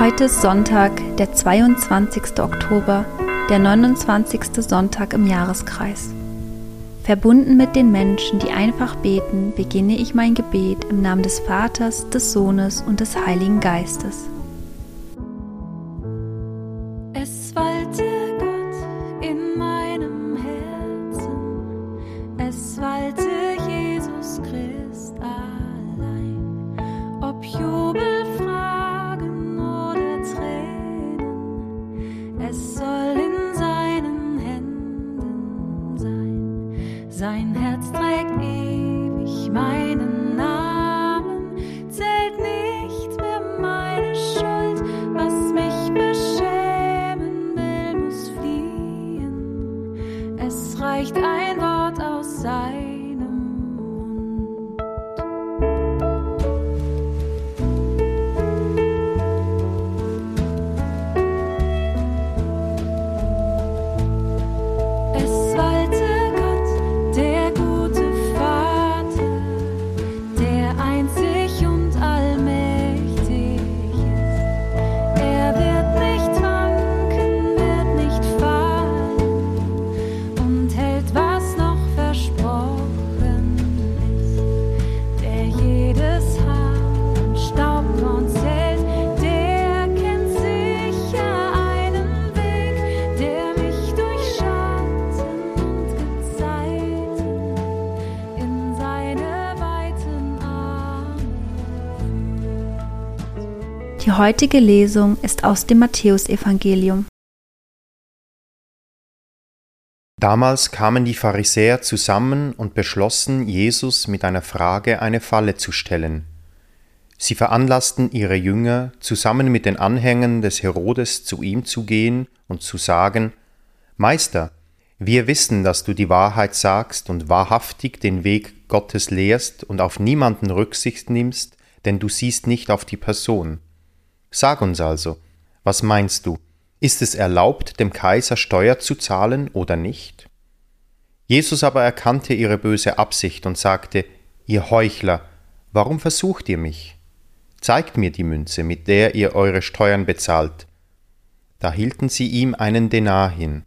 Heute ist Sonntag, der 22. Oktober, der 29. Sonntag im Jahreskreis. Verbunden mit den Menschen, die einfach beten, beginne ich mein Gebet im Namen des Vaters, des Sohnes und des Heiligen Geistes. Es wallte Herz trägt ewig meinen heutige Lesung ist aus dem Matthäusevangelium. Damals kamen die Pharisäer zusammen und beschlossen, Jesus mit einer Frage eine Falle zu stellen. Sie veranlassten ihre Jünger, zusammen mit den Anhängern des Herodes zu ihm zu gehen und zu sagen, Meister, wir wissen, dass du die Wahrheit sagst und wahrhaftig den Weg Gottes lehrst und auf niemanden Rücksicht nimmst, denn du siehst nicht auf die Person. Sag uns also, was meinst du? Ist es erlaubt, dem Kaiser Steuer zu zahlen oder nicht? Jesus aber erkannte ihre böse Absicht und sagte, Ihr Heuchler, warum versucht ihr mich? Zeigt mir die Münze, mit der ihr eure Steuern bezahlt. Da hielten sie ihm einen Denar hin.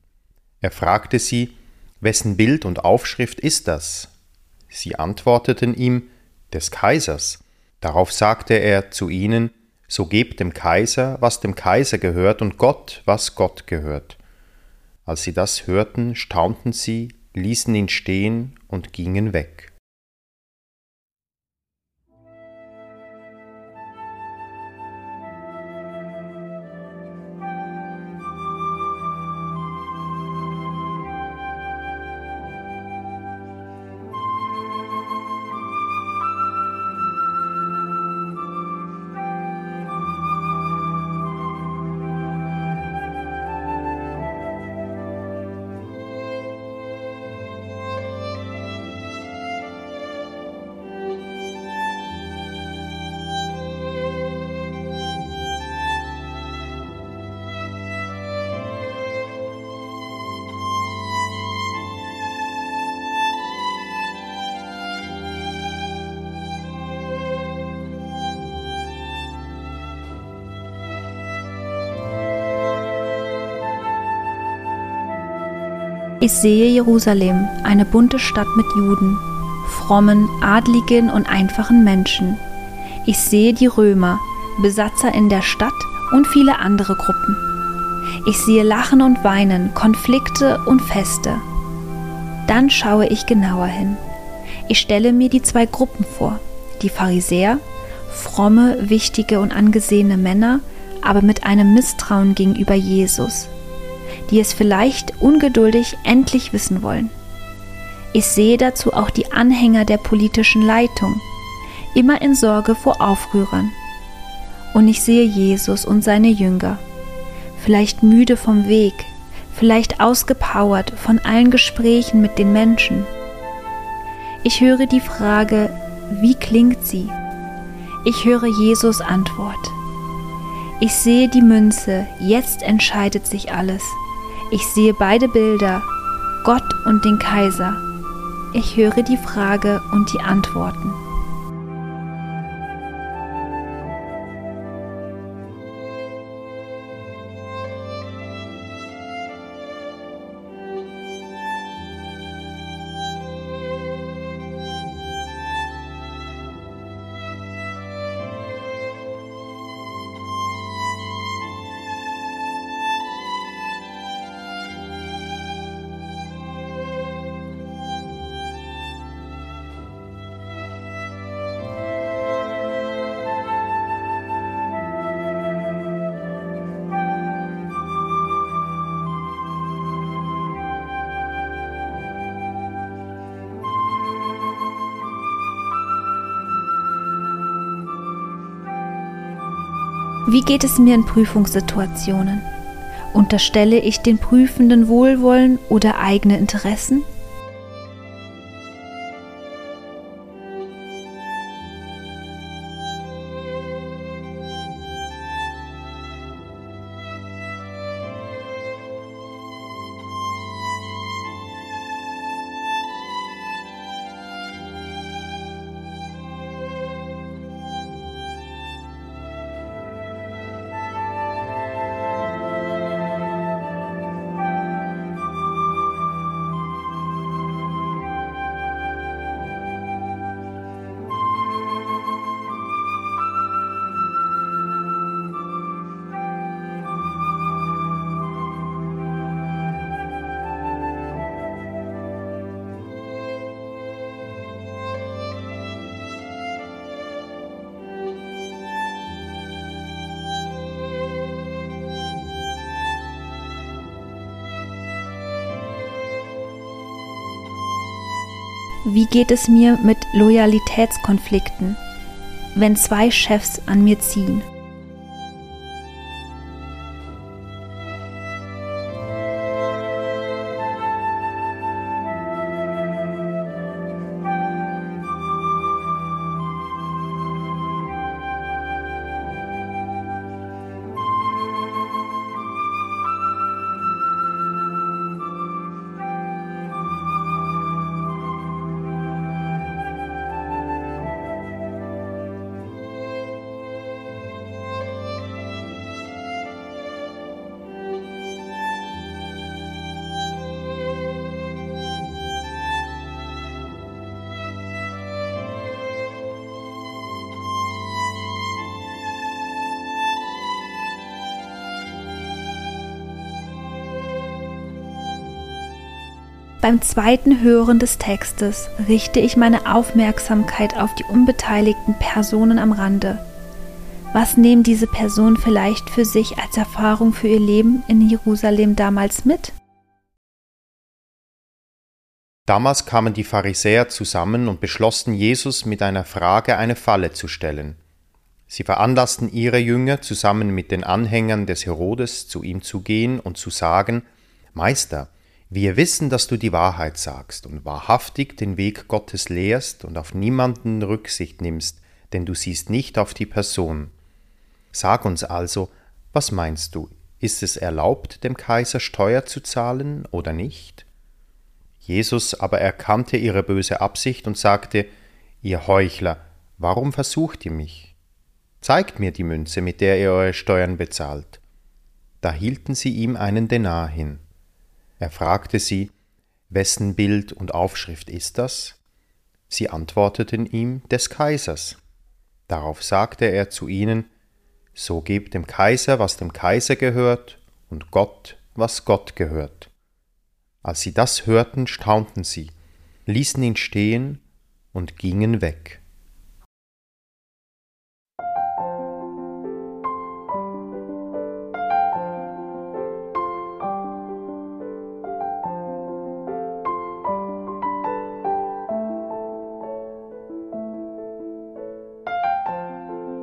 Er fragte sie, wessen Bild und Aufschrift ist das? Sie antworteten ihm, des Kaisers. Darauf sagte er zu ihnen, so gebt dem Kaiser, was dem Kaiser gehört, und Gott, was Gott gehört. Als sie das hörten, staunten sie, ließen ihn stehen und gingen weg. Ich sehe Jerusalem, eine bunte Stadt mit Juden, frommen, adligen und einfachen Menschen. Ich sehe die Römer, Besatzer in der Stadt und viele andere Gruppen. Ich sehe Lachen und Weinen, Konflikte und Feste. Dann schaue ich genauer hin. Ich stelle mir die zwei Gruppen vor. Die Pharisäer, fromme, wichtige und angesehene Männer, aber mit einem Misstrauen gegenüber Jesus, die es vielleicht ungeduldig endlich wissen wollen. Ich sehe dazu auch die Anhänger der politischen Leitung, immer in Sorge vor Aufrührern. Und ich sehe Jesus und seine Jünger, vielleicht müde vom Weg, vielleicht ausgepowert von allen Gesprächen mit den Menschen. Ich höre die Frage, wie klingt sie? Ich höre Jesus Antwort. Ich sehe die Münze, jetzt entscheidet sich alles. Ich sehe beide Bilder, Gott und den Kaiser. Ich höre die Frage und die Antworten. Wie geht es mir in Prüfungssituationen? Unterstelle ich den Prüfenden Wohlwollen oder eigene Interessen? Wie geht es mir mit Loyalitätskonflikten, wenn zwei Chefs an mir ziehen? Beim zweiten Hören des Textes richte ich meine Aufmerksamkeit auf die unbeteiligten Personen am Rande. Was nehmen diese Personen vielleicht für sich als Erfahrung für ihr Leben in Jerusalem damals mit? Damals kamen die Pharisäer zusammen und beschlossen, Jesus mit einer Frage eine Falle zu stellen. Sie veranlassten ihre Jünger, zusammen mit den Anhängern des Herodes zu ihm zu gehen und zu sagen, Meister, wir wissen, dass du die Wahrheit sagst und wahrhaftig den Weg Gottes lehrst und auf niemanden Rücksicht nimmst, denn du siehst nicht auf die Person. Sag uns also, was meinst du, ist es erlaubt, dem Kaiser Steuer zu zahlen oder nicht? Jesus aber erkannte ihre böse Absicht und sagte, Ihr Heuchler, warum versucht ihr mich? Zeigt mir die Münze, mit der ihr eure Steuern bezahlt. Da hielten sie ihm einen Denar hin. Er fragte sie, wessen Bild und Aufschrift ist das? Sie antworteten ihm, des Kaisers. Darauf sagte er zu ihnen, So gebt dem Kaiser, was dem Kaiser gehört, und Gott, was Gott gehört. Als sie das hörten, staunten sie, ließen ihn stehen und gingen weg.